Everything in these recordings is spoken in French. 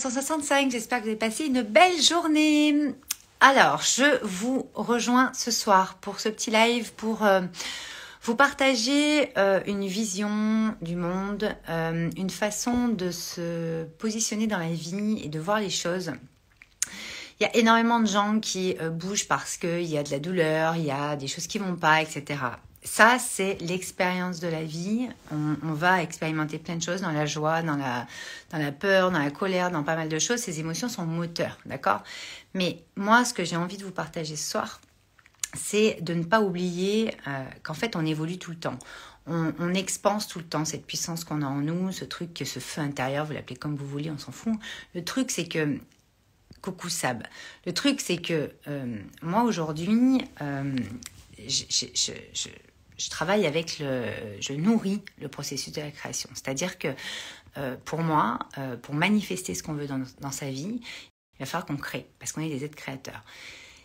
165, j'espère que vous avez passé une belle journée. Alors, je vous rejoins ce soir pour ce petit live pour euh, vous partager euh, une vision du monde, euh, une façon de se positionner dans la vie et de voir les choses. Il y a énormément de gens qui bougent parce qu'il y a de la douleur, il y a des choses qui vont pas, etc ça, c'est l'expérience de la vie. On, va expérimenter plein de choses dans la joie, dans la, dans la peur, dans la colère, dans pas mal de choses. Ces émotions sont moteurs, d'accord? Mais moi, ce que j'ai envie de vous partager ce soir, c'est de ne pas oublier euh, qu'en fait, on évolue tout le temps. On, on, tout le temps cette puissance qu'on a en nous, ce truc, ce feu intérieur, vous l'appelez comme vous voulez, on s'en fout. Le truc, c'est que coucou Sab. Le truc, c'est que euh, moi aujourd'hui, euh, je travaille avec le, je nourris le processus de la création. C'est-à-dire que euh, pour moi, euh, pour manifester ce qu'on veut dans, sa vie, il va falloir qu'on crée, parce qu'on est des êtres créateurs.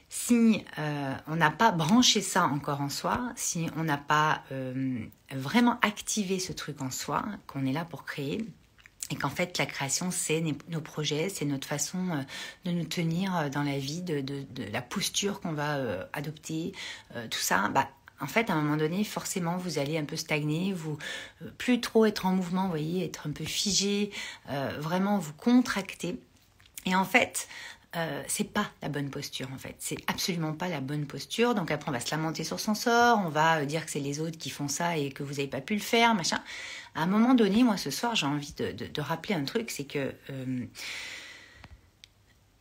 Si euh, on n'a pas branché ça encore en soi, si on n'a pas vraiment activé ce truc en soi, qu'on est là pour créer, et qu'en fait la création c'est nos projets, c'est notre façon de nous tenir dans la vie, de, de, de la posture qu'on va adopter, tout ça, bah, en fait, à un moment donné, forcément, vous allez un peu stagner, vous euh, plus trop être en mouvement, vous voyez, être un peu figé, euh, vraiment vous contracter. Et en fait, euh, c'est pas la bonne posture en fait. C'est absolument pas la bonne posture. Donc après on va se lamenter sur son sort, on va dire que c'est les autres qui font ça et que vous n'avez pas pu le faire, machin. À un moment donné, moi ce soir j'ai envie de, rappeler un truc, c'est que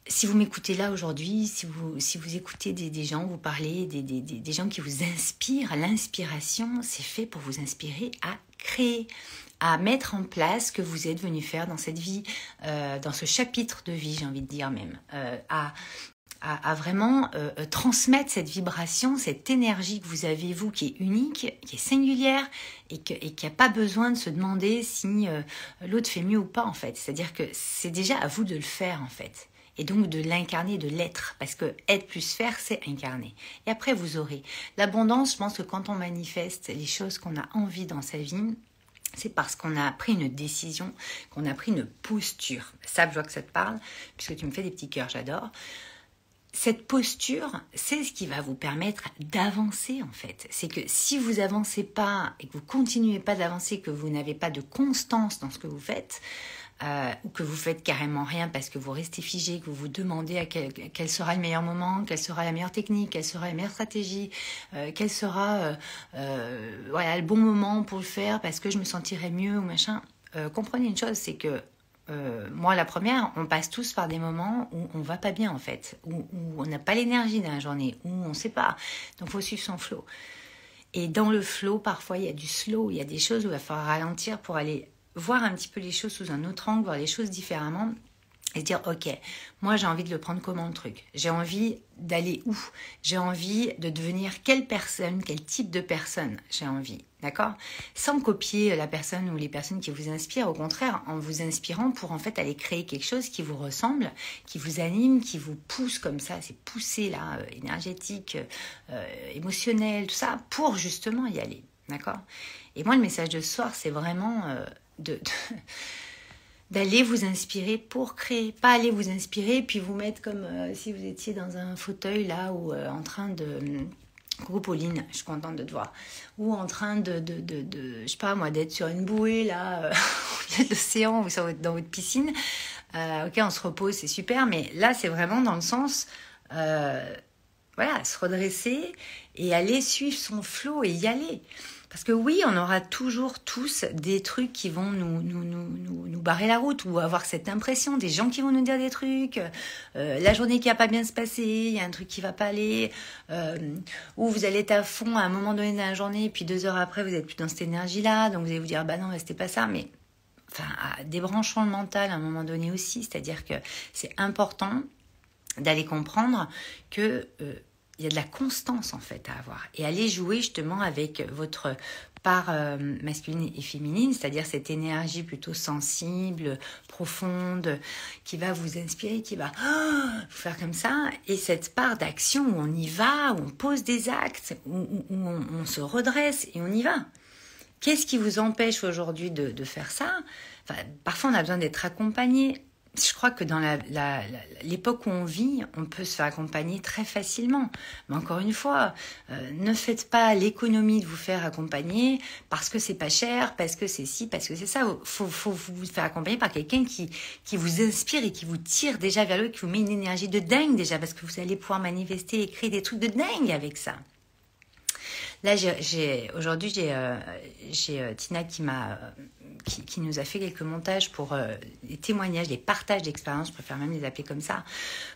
si vous m'écoutez là aujourd'hui, si vous, si vous écoutez des, gens, vous parlez, des, des, des, gens qui vous inspirent, l'inspiration, c'est fait pour vous inspirer à créer, à mettre en place ce que vous êtes venu faire dans cette vie, euh, dans ce chapitre de vie, j'ai envie de dire même, euh, à, à, vraiment euh, transmettre cette vibration, cette énergie que vous avez, vous, qui est unique, qui est singulière et, que, et qui n'a pas besoin de se demander si l'autre fait mieux ou pas, en fait. C'est-à-dire que c'est déjà à vous de le faire, en fait et donc de l'incarner, de l'être, parce que être plus faire, c'est incarner. Et après, vous aurez l'abondance. Je pense que quand on manifeste les choses qu'on a envie dans sa vie, c'est parce qu'on a pris une décision, qu'on a pris une posture. Ça, je vois que ça te parle, puisque tu me fais des petits cœurs, j'adore. Cette posture, c'est ce qui va vous permettre d'avancer en fait. C'est que si vous avancez pas et que vous continuez pas d'avancer, que vous n'avez pas de constance dans ce que vous faites, euh, ou que vous faites carrément rien parce que vous restez figé, que vous vous demandez à quel, sera le meilleur moment, quelle sera la meilleure technique, quelle sera la meilleure stratégie, euh, quel sera euh, euh, le bon moment pour le faire parce que je me sentirai mieux ou machin. Comprenez une chose, c'est que moi, la première, on passe tous par des moments où on va pas bien en fait, où, on n'a pas l'énergie dans la journée, où on sait pas. Donc, faut suivre son flow. Et dans le flow, parfois, il y a du slow, il y a des choses où il va falloir ralentir pour aller voir un petit peu les choses sous un autre angle, voir les choses différemment et dire ok, moi j'ai envie de le prendre comment le truc. J'ai envie d'aller où? J'ai envie de devenir quelle personne, quel type de personne j'ai envie, d'accord? Sans copier la personne ou les personnes qui vous inspirent, au contraire, en vous inspirant pour en fait aller créer quelque chose qui vous ressemble, qui vous anime, qui vous pousse comme ça, c'est poussé là, euh, énergétique, euh, émotionnel, tout ça, pour justement y aller, d'accord? Et moi le message de ce soir, c'est vraiment euh, de, d'aller vous inspirer pour créer, pas aller vous inspirer puis vous mettre comme euh, si vous étiez dans un fauteuil là ou euh, en train de Coucou Pauline, je suis contente de te voir. Ou en train de, de, de, je sais pas moi, d'être sur une bouée là, euh, au de l'océan ou dans votre piscine. ok, on se repose, c'est super, mais là c'est vraiment dans le sens, voilà, se redresser et aller suivre son flot et y aller. Parce que oui, on aura toujours tous des trucs qui vont nous, nous, nous, nous, barrer la route ou avoir cette impression, des gens qui vont nous dire des trucs, euh, la journée qui va pas bien se passer, il y a un truc qui va pas aller, euh, ou vous allez être à fond à un moment donné dans la journée, et puis deux heures après, vous êtes plus dans cette énergie-là, donc vous allez vous dire, bah non, c'était pas ça, mais enfin, débranchons le mental à un moment donné aussi, c'est-à-dire que c'est important d'aller comprendre que... Euh, il y a de la constance en fait à avoir. Et aller jouer justement avec votre part euh, masculine et féminine, c'est-à-dire cette énergie plutôt sensible, profonde, qui va vous inspirer, qui va vous faire comme ça, et cette part d'action où on y va, où on pose des actes, où, on, se redresse et on y va. Qu'est-ce qui vous empêche aujourd'hui de, faire ça? Parfois, on a besoin d'être accompagné je crois que dans l'époque où on vit, on peut se faire accompagner très facilement. Mais encore une fois, euh, ne faites pas l'économie de vous faire accompagner parce que c'est pas cher, parce que c'est ci, parce que c'est ça. Faut, faut vous faire accompagner par quelqu'un qui, qui vous inspire et qui vous tire déjà vers le, qui vous met une énergie de dingue déjà, parce que vous allez pouvoir manifester et créer des trucs de dingue avec ça. Là, aujourd'hui, j'ai euh, euh, Tina qui m'a qui, nous a fait quelques montages pour euh, témoignages, les partages d'expériences, je préfère même les appeler comme ça,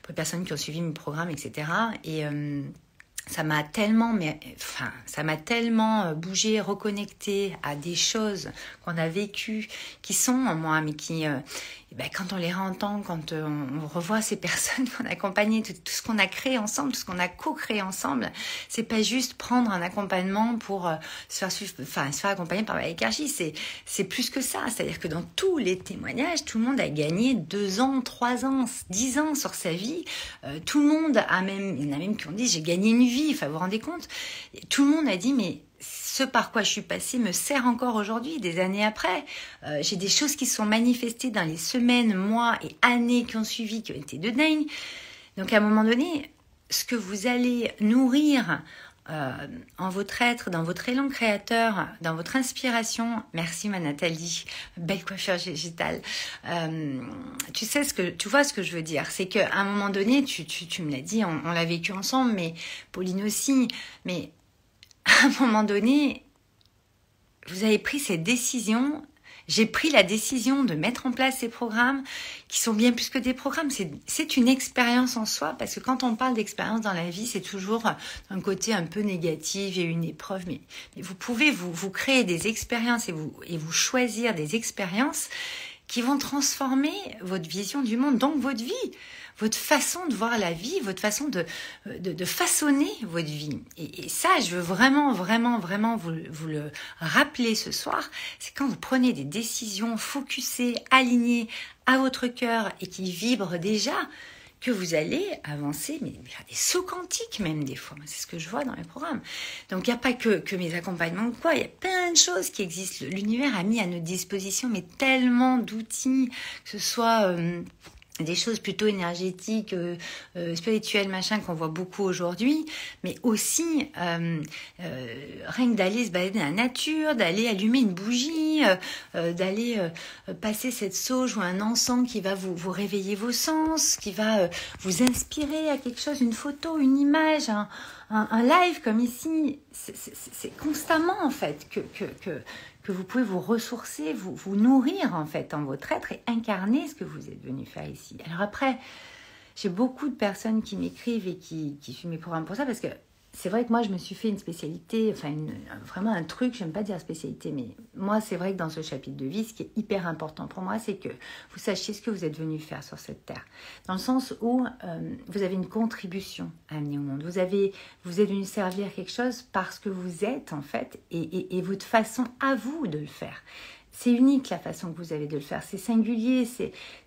pour les personnes qui ont suivi mes programmes, etc. Et euh, ça m'a tellement, mais, enfin, ça m'a tellement euh, bougé, reconnecté à des choses qu'on a vécues, qui sont en moi, mais qui, ben, quand on les réentend, quand euh, on, revoit ces personnes qu'on a accompagnées, tout, ce qu'on a créé ensemble, tout ce qu'on a co-créé ensemble, c'est pas juste prendre un accompagnement pour euh, se faire suivre, enfin, se faire accompagner par la c'est, c'est plus que ça. C'est-à-dire que dans tous les témoignages, tout le monde a gagné deux ans, trois ans, dix ans sur sa vie. Euh, tout le monde a même, il y en a même qui ont dit, j'ai gagné une vie. Enfin, vous vous rendez compte? tout le monde a dit, mais ce par quoi je suis passée me sert encore aujourd'hui, des années après. Euh, j'ai des choses qui sont manifestées dans les semaines, mois et années qui ont suivi, qui ont été de dingue. Donc à un moment donné, ce que vous allez nourrir euh, en votre être, dans votre élan créateur, dans votre inspiration. Merci ma Nathalie, belle coiffure digitale. Euh, tu sais ce que, tu vois ce que je veux dire, c'est qu'à un moment donné, tu, tu, me l'as dit, on, on l'a vécu ensemble, mais Pauline aussi, mais à un moment donné, vous avez pris cette décision. J'ai pris la décision de mettre en place ces programmes qui sont bien plus que des programmes. C'est une expérience en soi parce que quand on parle d'expérience dans la vie, c'est toujours un côté un peu négatif et une épreuve. Mais, vous pouvez vous, créer des expériences et vous choisir des expériences qui vont transformer votre vision du monde, donc votre vie votre façon de voir la vie, votre façon de, de, façonner votre vie. Et, ça, je veux vraiment, vraiment, vraiment vous, vous le rappeler ce soir, c'est quand vous prenez des décisions focusées, alignées à votre cœur et qui vibrent déjà, que vous allez avancer, mais faire des sauts quantiques même des fois. C'est ce que je vois dans les programmes. Donc il n'y a pas que, que mes accompagnements ou quoi, il y a plein de choses qui existent. L'univers a mis à notre disposition mais tellement d'outils, que ce soit... Euh, des choses plutôt énergétiques, euh, euh, spirituelles, machin, qu'on voit beaucoup aujourd'hui, mais aussi euh, rien que d'aller se balader dans la nature, d'aller allumer une bougie, d'aller passer cette sauge ou un encens qui va vous, vous réveiller vos sens, qui va vous inspirer à quelque chose, une photo, une image, un, un live comme ici. C'est constamment en fait que, que, que que vous pouvez vous ressourcer, vous, nourrir en fait en votre être et incarner ce que vous êtes venu faire ici. Alors après, j'ai beaucoup de personnes qui m'écrivent et qui, qui suivent mes programmes pour ça parce que c'est vrai que moi, je me suis fait une spécialité, enfin, vraiment un truc, j'aime pas dire spécialité, mais moi, c'est vrai que dans ce chapitre de vie, ce qui est hyper important pour moi, c'est que vous sachiez ce que vous êtes venu faire sur cette terre. Dans le sens où euh, vous avez une contribution à amener au monde. Vous, avez, êtes venu servir quelque chose parce que vous êtes, en fait, et, et votre façon à vous de le faire c'est unique la façon que vous avez de le faire, c'est singulier,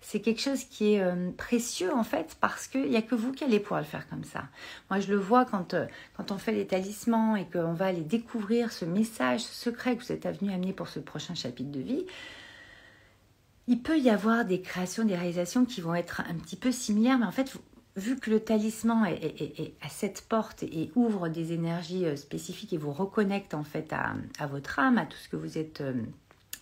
c'est quelque chose qui est euh, précieux en fait parce qu'il n'y a que vous qui allez pouvoir le faire comme ça. Moi je le vois quand, euh, quand on fait les talismans et qu'on va aller découvrir ce message, ce secret que vous êtes venu amener pour ce prochain chapitre de vie. Il peut y avoir des créations, des réalisations qui vont être un petit peu similaires, mais en fait, vu que le talisman est, à cette porte et ouvre des énergies euh, spécifiques et vous reconnecte en fait à votre âme, à tout ce que vous êtes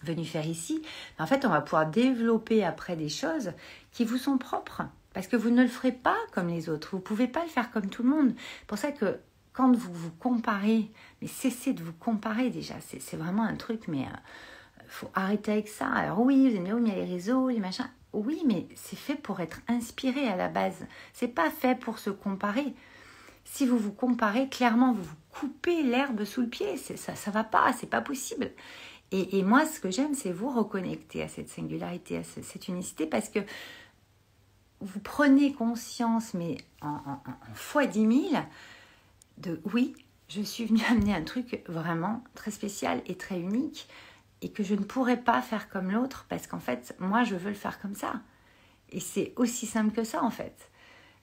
venu faire ici, en fait, on va pouvoir développer après des choses qui vous sont propres. Parce que vous ne le ferez pas comme les autres. Vous ne pouvez pas le faire comme tout le monde. C'est pour ça que quand vous vous comparez, mais cessez de vous comparer déjà. C'est vraiment un truc, mais euh, faut arrêter avec ça. Alors oui, vous aimez, il y a les réseaux, les machins. Oui, mais c'est fait pour être inspiré à la base. C'est pas fait pour se comparer. Si vous vous comparez, clairement, vous vous coupez l'herbe sous le pied. Ça, ça va pas, c'est pas possible. Et, moi, ce que j'aime, c'est vous reconnecter à cette singularité, à cette unicité, parce que vous prenez conscience, mais en, fois dix mille, de oui, je suis venue amener un truc vraiment très spécial et très unique, et que je ne pourrais pas faire comme l'autre, parce qu'en fait, moi, je veux le faire comme ça. Et c'est aussi simple que ça, en fait.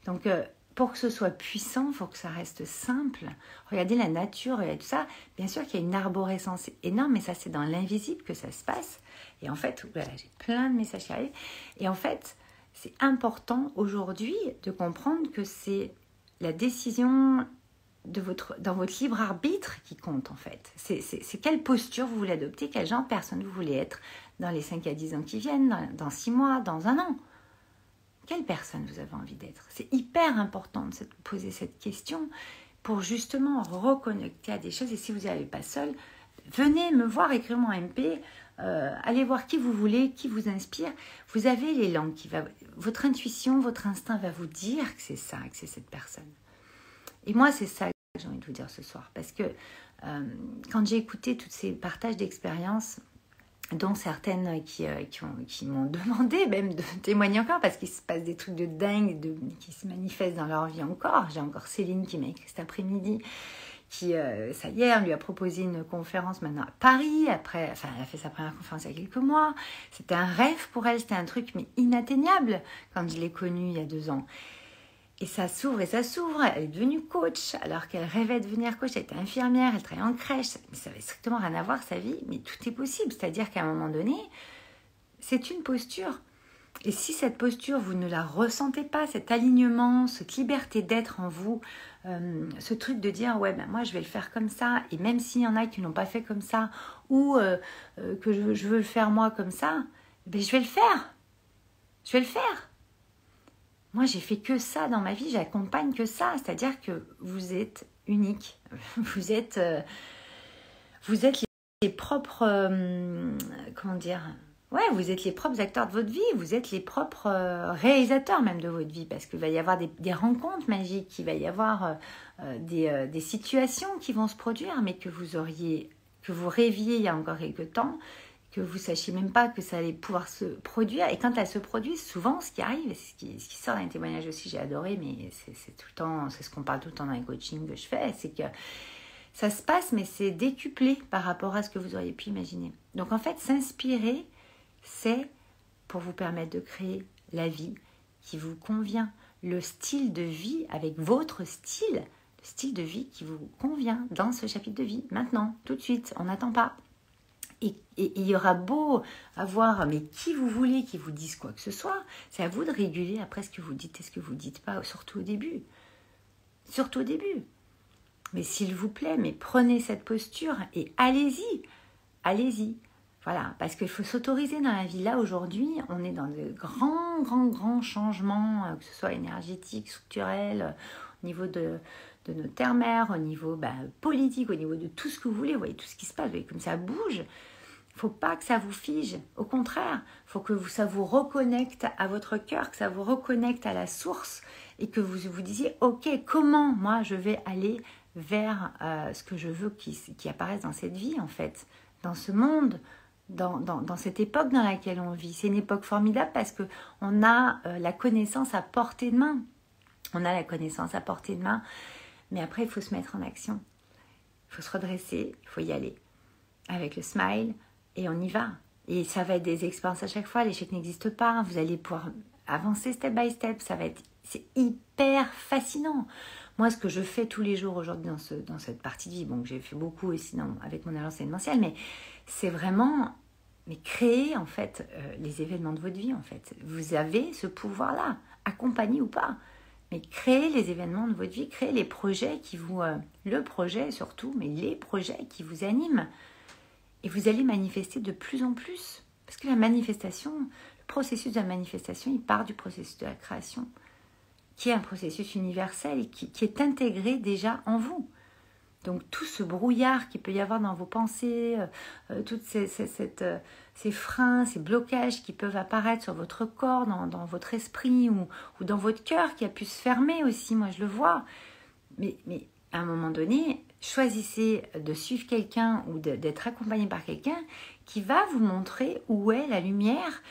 Donc, euh, pour que ce soit puissant, faut que ça reste simple. Regardez la nature et tout ça. Bien sûr qu'il y a une arborescence énorme, mais ça c'est dans l'invisible que ça se passe. Et en fait, voilà, j'ai plein de messages qui arrivent. Et en fait, c'est important aujourd'hui de comprendre que c'est la décision de votre, dans votre libre arbitre qui compte en fait. C'est quelle posture vous voulez adopter, quel genre de personne vous voulez être dans les 5 à 10 ans qui viennent, dans, dans 6 mois, dans un an. Quelle personne vous avez envie d'être? C'est hyper important de se poser cette question pour justement reconnecter à des choses. Et si vous n'y allez pas seul, venez me voir, écrivez-moi MP, euh, allez voir qui vous voulez, qui vous inspire. Vous avez l'élan qui va, votre intuition, votre instinct va vous dire que c'est ça, que c'est cette personne. Et moi, c'est ça que j'ai envie de vous dire ce soir, parce que euh, quand j'ai écouté tous ces partages d'expériences, dont certaines qui, euh, qui, m'ont demandé même de témoigner encore parce qu'il se passe des trucs de dingue de, qui se manifestent dans leur vie encore. J'ai encore Céline qui m'a écrit cet après-midi qui, euh, ça y est, lui a proposé une conférence maintenant à Paris. Après, enfin, elle a fait sa première conférence il y a quelques mois. C'était un rêve pour elle, c'était un truc mais inatteignable quand je l'ai connue il y a deux ans. Et ça s'ouvre et ça s'ouvre. Elle est devenue coach alors qu'elle rêvait de devenir coach. Elle était infirmière, elle travaillait en crèche. Mais ça avait strictement rien à voir sa vie. Mais tout est possible. C'est-à-dire qu'à un moment donné, c'est une posture. Et si cette posture, vous ne la ressentez pas, cet alignement, cette liberté d'être en vous, euh, ce truc de dire ouais ben moi je vais le faire comme ça et même s'il y en a qui l'ont pas fait comme ça ou euh, euh, que je, je, veux le faire moi comme ça ben je vais le faire je vais le faire moi j'ai fait que ça dans ma vie j'accompagne que ça. C'est à dire que vous êtes unique. Vous êtes vous êtes les propres comment dire Ouais, vous êtes les propres acteurs de votre vie, vous êtes les propres euh, réalisateurs même de votre vie, parce qu'il va y avoir des, rencontres magiques, il va y avoir euh, euh, des, des, situations qui vont se produire, mais que vous auriez, que vous rêviez il y a encore quelques temps, que vous sachiez même pas que ça allait pouvoir se produire. Et quand elles se produisent, souvent, ce qui arrive, ce qui, ce qui sort dans les témoignages aussi, j'ai adoré, mais c'est tout le temps, c'est ce qu'on parle tout le temps dans les coachings que je fais, c'est que ça se passe, mais c'est décuplé par rapport à ce que vous auriez pu imaginer. Donc en fait, s'inspirer c'est pour vous permettre de créer la vie qui vous convient, le style de vie avec votre style, le style de vie qui vous convient dans ce chapitre de vie, maintenant, tout de suite, on n'attend pas. Il y aura beau avoir, mais qui vous voulez qui vous dise quoi que ce soit, c'est à vous de réguler après ce que vous dites et ce que vous dites pas, surtout au début. Surtout au début. Mais s'il vous plaît, mais prenez cette posture et allez-y, allez-y. Voilà, parce qu'il faut s'autoriser dans la vie. Là, aujourd'hui, on est dans de grands, grands, grands changements, euh, que ce soit énergétique, structurel, euh, au niveau de, de nos terres-mères, au niveau bah, politique, au niveau de tout ce que vous voulez. Vous voyez tout ce qui se passe, vous voyez comme ça bouge. Il faut pas que ça vous fige. Au contraire, faut que ça vous reconnecte à votre cœur, que ça vous reconnecte à la source et que vous vous disiez, OK, comment moi je vais aller vers euh, ce que je veux qui, qui apparaisse dans cette vie, en fait, dans ce monde, dans, dans, cette époque dans laquelle on vit. C'est une époque formidable parce que on a euh, la connaissance à portée de main. On a la connaissance à portée de main, mais après il faut se mettre en action. Il faut se redresser, il faut y aller avec le smile et on y va. Et ça va être des expériences à chaque fois. L'échec n'existe pas. Vous allez pouvoir avancer step by step. Ça va être c'est hyper fascinant. Moi, ce que je fais tous les jours aujourd'hui dans, ce, dans cette partie de vie, bon, j'ai fait beaucoup aussi avec mon agence événementielle, mais c'est vraiment mais créer en fait euh, les événements de votre vie en fait. Vous avez ce pouvoir-là, accompagné ou pas. Mais créer les événements de votre vie, créer les projets qui vous... Euh, le projet surtout, mais les projets qui vous animent. Et vous allez manifester de plus en plus. Parce que la manifestation, le processus de la manifestation, il part du processus de la création, qui est un processus universel, qui est intégré déjà en vous. Donc tout ce brouillard qui peut y avoir dans vos pensées, euh, euh, tous ces, euh, ces, freins, ces blocages qui peuvent apparaître sur votre corps, dans, votre esprit ou, dans votre cœur qui a pu se fermer aussi, moi je le vois. Mais, mais à un moment donné, choisissez de suivre quelqu'un ou d'être accompagné par quelqu'un qui va vous montrer où est la lumière,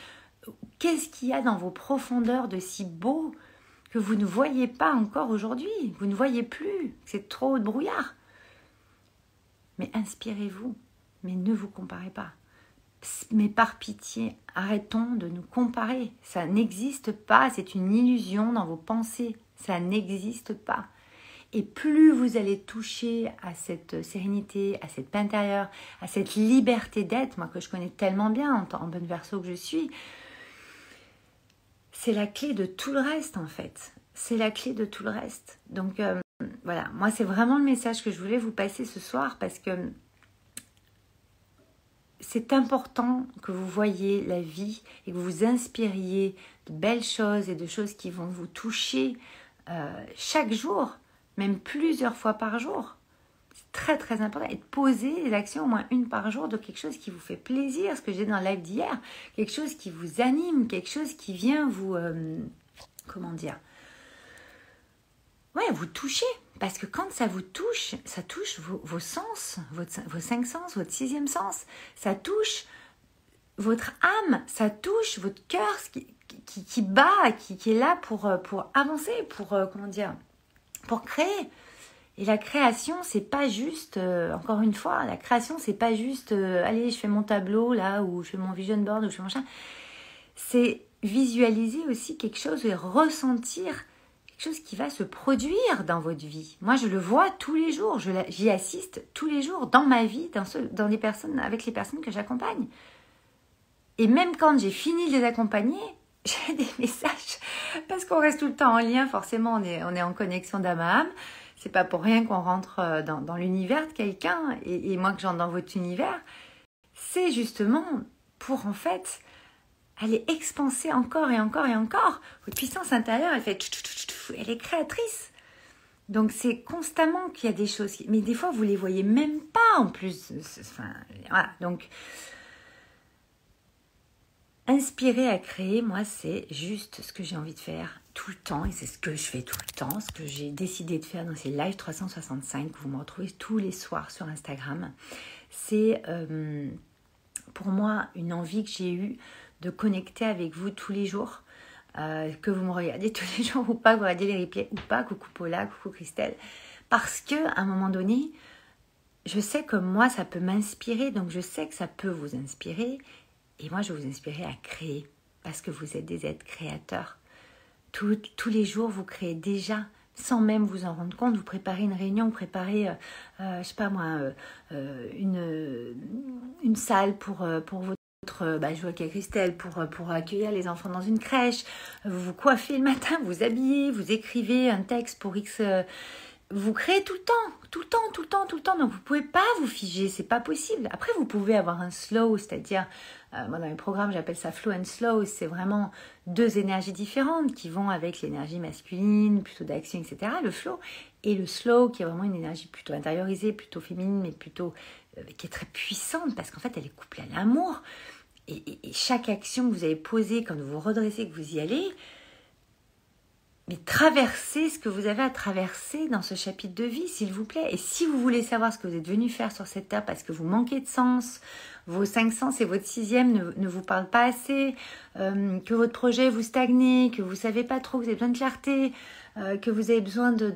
qu'est-ce qu'il y a dans vos profondeurs de si beau que vous ne voyez pas encore aujourd'hui, vous ne voyez plus, c'est trop de brouillard. Mais inspirez-vous, mais ne vous comparez pas. Mais par pitié, arrêtons de nous comparer. Ça n'existe pas, c'est une illusion dans vos pensées. Ça n'existe pas. Et plus vous allez toucher à cette sérénité, à cette paix intérieure, à cette liberté d'être, moi que je connais tellement bien en, en bonne verso que je suis, c'est la clé de tout le reste en fait. C'est la clé de tout le reste. Donc euh, voilà, moi c'est vraiment le message que je voulais vous passer ce soir parce que c'est important que vous voyez la vie et que vous inspiriez de belles choses et de choses qui vont vous toucher euh, chaque jour, même plusieurs fois par jour. C'est très très important. Et de poser des actions au moins une par jour de quelque chose qui vous fait plaisir, ce que j'ai dans le live d'hier, quelque chose qui vous anime, quelque chose qui vient vous... Euh, comment dire? Ouais, vous toucher. Parce que quand ça vous touche, ça touche vos, sens, vos cinq sens, votre sixième sens. Ça touche votre âme, ça touche votre cœur qui, bat, qui, qui, est là pour, euh, pour avancer, pour, euh, comment dire, pour créer. Et la création, c'est pas juste, euh, encore une fois, la création, c'est pas juste, allez, je fais mon tableau là, ou je fais mon vision board, ou je fais mon chat. C'est visualiser aussi quelque chose et ressentir chose qui va se produire dans votre vie. Moi, je le vois tous les jours, j'y assiste tous les jours dans ma vie, dans, dans les personnes, avec les personnes que j'accompagne. Et même quand j'ai fini de les accompagner, j'ai des messages parce qu'on reste tout le temps en lien. Forcément, on est, on est en connexion d'âme à âme. C'est pas pour rien qu'on rentre euh, dans, dans l'univers de quelqu'un et, et moi que j'entre dans votre univers. C'est justement pour en fait aller expanser encore et encore et encore. Votre puissance intérieure, elle fait elle est créatrice. Donc c'est constamment qu'il y a des choses, mais des fois vous les voyez même pas en plus. Enfin, voilà. Donc inspirer à créer, moi c'est juste ce que j'ai envie de faire tout le temps et c'est ce que je fais tout le temps, ce que j'ai décidé de faire dans ces live 365 que vous me retrouvez tous les soirs sur Instagram. C'est euh, pour moi une envie que j'ai eue de connecter avec vous tous les jours euh, que vous me regardez tous les jours ou pas, vous regardez les replays ou pas, coucou Paula, coucou Christelle. Parce que à un moment donné, je sais que moi, ça peut m'inspirer, donc je sais que ça peut vous inspirer. Et moi, je vais vous inspirer à créer, parce que vous êtes des êtres créateurs. tous les jours, vous créez déjà, sans même vous en rendre compte. Vous préparez une réunion, vous préparez, euh, euh, je sais pas moi, une, une salle pour, pour vos bah, je vois qu'il Christelle pour, euh, pour accueillir les enfants dans une crèche, vous vous coiffez le matin, vous habillez, vous écrivez un texte pour X. Euh, vous créez tout le temps, tout le temps, tout le temps, tout le temps. Donc vous pouvez pas vous figer, c'est pas possible. Après vous pouvez avoir un slow, c'est-à-dire euh, moi dans mes programmes j'appelle ça flow and slow. C'est vraiment deux énergies différentes qui vont avec l'énergie masculine, plutôt d'action, etc. Le flow et le slow qui est vraiment une énergie plutôt intériorisée, plutôt féminine, mais plutôt qui est très puissante parce qu'en fait elle est couplée à l'amour et, chaque action que vous avez posée quand vous vous redressez, que vous y allez, mais traversez ce que vous avez à traverser dans ce chapitre de vie, s'il vous plaît. Et si vous voulez savoir ce que vous êtes venu faire sur cette terre parce que vous manquez de sens, vos cinq sens et votre sixième ne, vous parlent pas assez, euh, que votre projet vous stagne, que vous savez pas trop, que vous avez besoin de clarté, euh, que vous avez besoin de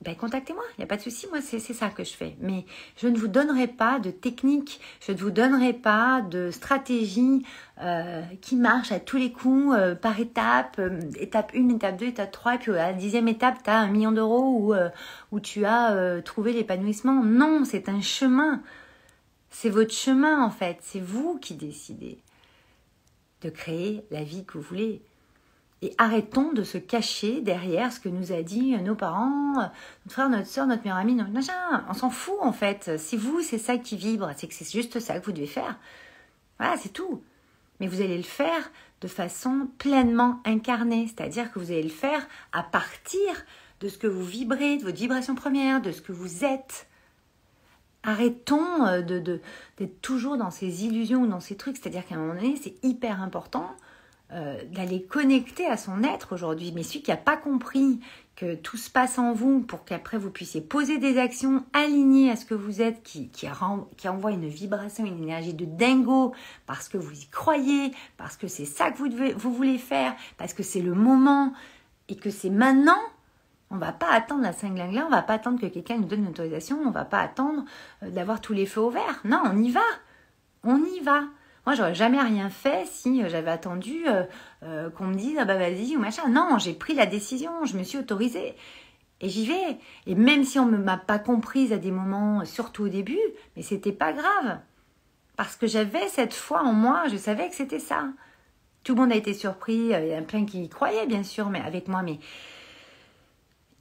ben, contactez-moi, il n'y a pas de souci, moi c'est ça que je fais. Mais je ne vous donnerai pas de technique, je ne vous donnerai pas de stratégie euh, qui marche à tous les coups, euh, par étape, euh, étape 1, étape 2, étape 3, et puis à la dixième étape, tu as un million d'euros où tu as trouvé l'épanouissement. Non, c'est un chemin. C'est votre chemin en fait, c'est vous qui décidez de créer la vie que vous voulez. Et arrêtons de se cacher derrière ce que nous a dit nos parents, notre frère, notre soeur, notre meilleur ami, notre machin. On s'en fout en fait. Si vous, c'est ça qui vibre, c'est que c'est juste ça que vous devez faire. Voilà, c'est tout. Mais vous allez le faire de façon pleinement incarnée, c'est-à-dire que vous allez le faire à partir de ce que vous vibrez, de votre vibration première, de ce que vous êtes. Arrêtons euh, de, d'être toujours dans ces illusions ou dans ces trucs, c'est-à-dire qu'à un moment donné, c'est hyper important euh, d'aller connecter à son être aujourd'hui. Mais celui qui n'a pas compris que tout se passe en vous pour qu'après vous puissiez poser des actions alignées à ce que vous êtes, qui, qui, envoie une vibration, une énergie de dingo, parce que vous y croyez, parce que c'est ça que vous, devez, vous voulez faire, parce que c'est le moment et que c'est maintenant, on va pas attendre la cinglingla, on va pas attendre que quelqu'un nous donne une autorisation, on va pas attendre euh, d'avoir tous les feux au vert. Non, on y va. On y va. Moi, j'aurais jamais rien fait si euh, j'avais attendu euh, euh, qu'on me dise ah bah vas-y ou machin. Non, j'ai pris la décision, je me suis autorisée et j'y vais. Et même si on ne m'a pas comprise à des moments, surtout au début, mais c'était pas grave parce que j'avais cette foi en moi, je savais que c'était ça. tout le monde a été surpris. Il y en a plein qui y croyaient, bien sûr, mais avec moi. Mais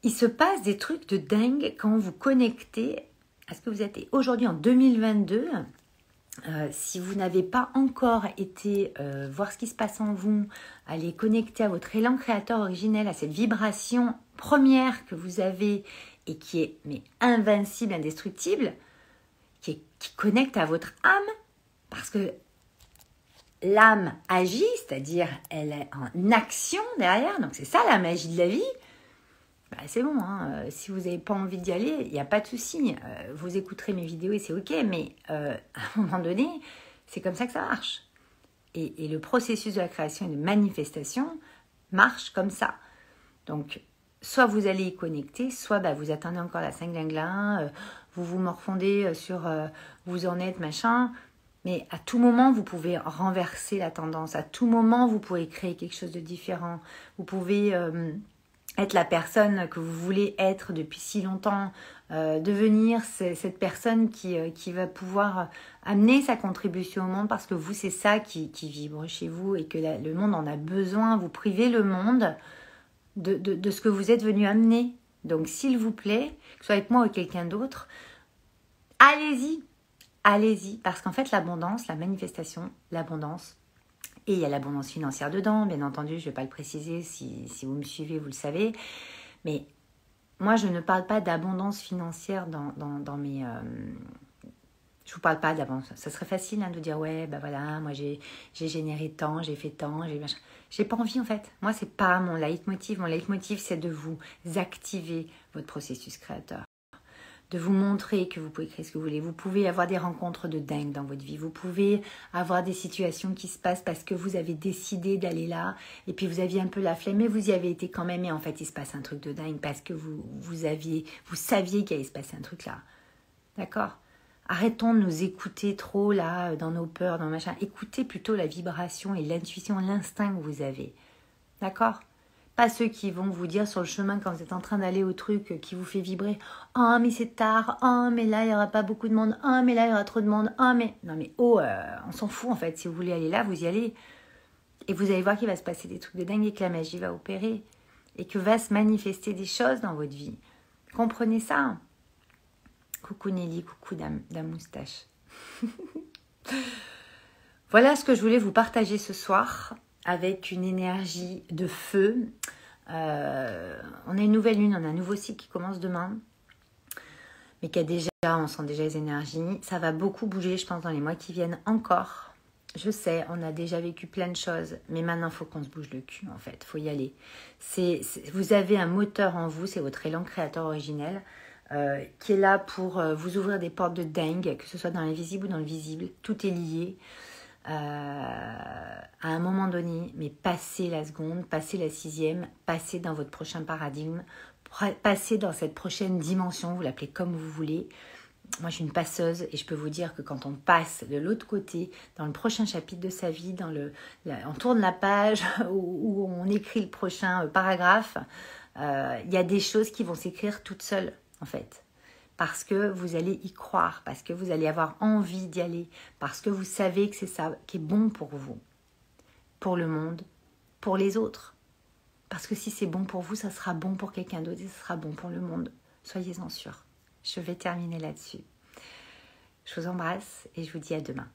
il se passe des trucs de dingue quand vous connectez à ce que vous êtes. Aujourd'hui, en 2022, euh, si vous n'avez pas encore été euh, voir ce qui se passe en vous, aller connecter à votre élan créateur originel, à cette vibration première que vous avez et qui est mais invincible, indestructible, qui, qui connecte à votre âme, parce que l'âme agit, c'est-à-dire elle est en action derrière, donc c'est ça la magie de la vie. Bah, c'est bon, hein. euh, si vous n'avez pas envie d'y aller, il n'y a pas de souci. Euh, vous écouterez mes vidéos et c'est ok, mais euh, à un moment donné, c'est comme ça que ça marche. Et, le processus de la création et de manifestation marche comme ça. Donc, soit vous allez y connecter, soit bah, vous attendez encore la 5 glingla, vous vous morfondez sur vous en êtes, machin. Mais à tout moment, vous pouvez renverser la tendance. À tout moment, vous pouvez créer quelque chose de différent. Vous pouvez être la personne que vous voulez être depuis si longtemps, euh, devenir cette personne qui, euh, qui, va pouvoir amener sa contribution au monde parce que vous, c'est ça qui, vibre chez vous et que le monde en a besoin. Vous privez le monde de, de, ce que vous êtes venu amener. Donc, s'il vous plaît, que ce soit avec moi ou quelqu'un d'autre, allez-y, allez-y, parce qu'en fait, l'abondance, la manifestation, l'abondance, et il y a l'abondance financière dedans, bien entendu, je ne vais pas le préciser, si, si, vous me suivez, vous le savez. Mais moi, je ne parle pas d'abondance financière dans, dans, dans mes... Euh, je vous parle pas d'abondance. Ça serait facile hein, de dire, ouais, bah voilà, moi j'ai généré tant, j'ai fait tant, j'ai machin. J'ai pas envie en fait. Moi, c'est pas mon leitmotiv. Mon leitmotiv, c'est de vous activer votre processus créateur de vous montrer que vous pouvez créer ce que vous voulez. Vous pouvez avoir des rencontres de dingue dans votre vie. Vous pouvez avoir des situations qui se passent parce que vous avez décidé d'aller là et puis vous aviez un peu la flemme, mais vous y avez été quand même et en fait il se passe un truc de dingue parce que vous, vous, aviez, vous saviez qu'il allait se passer un truc là. D'accord? Arrêtons de nous écouter trop là dans nos peurs, dans nos machins. Écoutez plutôt la vibration et l'intuition, l'instinct que vous avez. D'accord? Pas ceux qui vont vous dire sur le chemin quand vous êtes en train d'aller au truc qui vous fait vibrer Oh, mais c'est tard. Oh, mais là, il n'y aura pas beaucoup de monde. Oh, mais là, il y aura trop de monde. Oh, mais. Non, mais oh, euh, on s'en fout en fait. Si vous voulez aller là, vous y allez. Et vous allez voir qu'il va se passer des trucs de dingue et que la magie va opérer. Et que va se manifester des choses dans votre vie. Comprenez ça. Coucou Nelly, coucou Dame, Dame Moustache. voilà ce que je voulais vous partager ce soir avec une énergie de feu. Euh, on a une nouvelle lune, on a un nouveau cycle qui commence demain, mais qui a déjà, on sent déjà les énergies. Ça va beaucoup bouger, je pense, dans les mois qui viennent encore. Je sais, on a déjà vécu plein de choses, mais maintenant, il faut qu'on se bouge le cul, en fait. Il faut y aller. Vous avez un moteur en vous, c'est votre élan créateur originel, euh, qui est là pour euh, vous ouvrir des portes de dingue, que ce soit dans l'invisible ou dans le visible. Tout est lié. Euh, à un moment donné, mais passez la seconde, passez la sixième, passez dans votre prochain paradigme, passez dans cette prochaine dimension, vous l'appelez comme vous voulez. Moi, je suis une passeuse et je peux vous dire que quand on passe de l'autre côté, dans le prochain chapitre de sa vie, dans le, on tourne la page où, on écrit le prochain euh, paragraphe, euh, il y a des choses qui vont s'écrire toutes seules, en fait parce que vous allez y croire, parce que vous allez avoir envie d'y aller, parce que vous savez que c'est ça qui est bon pour vous, pour le monde, pour les autres. Parce que si c'est bon pour vous, ça sera bon pour quelqu'un d'autre et ça sera bon pour le monde. Soyez-en sûrs. Je vais terminer là-dessus. Je vous embrasse et je vous dis à demain.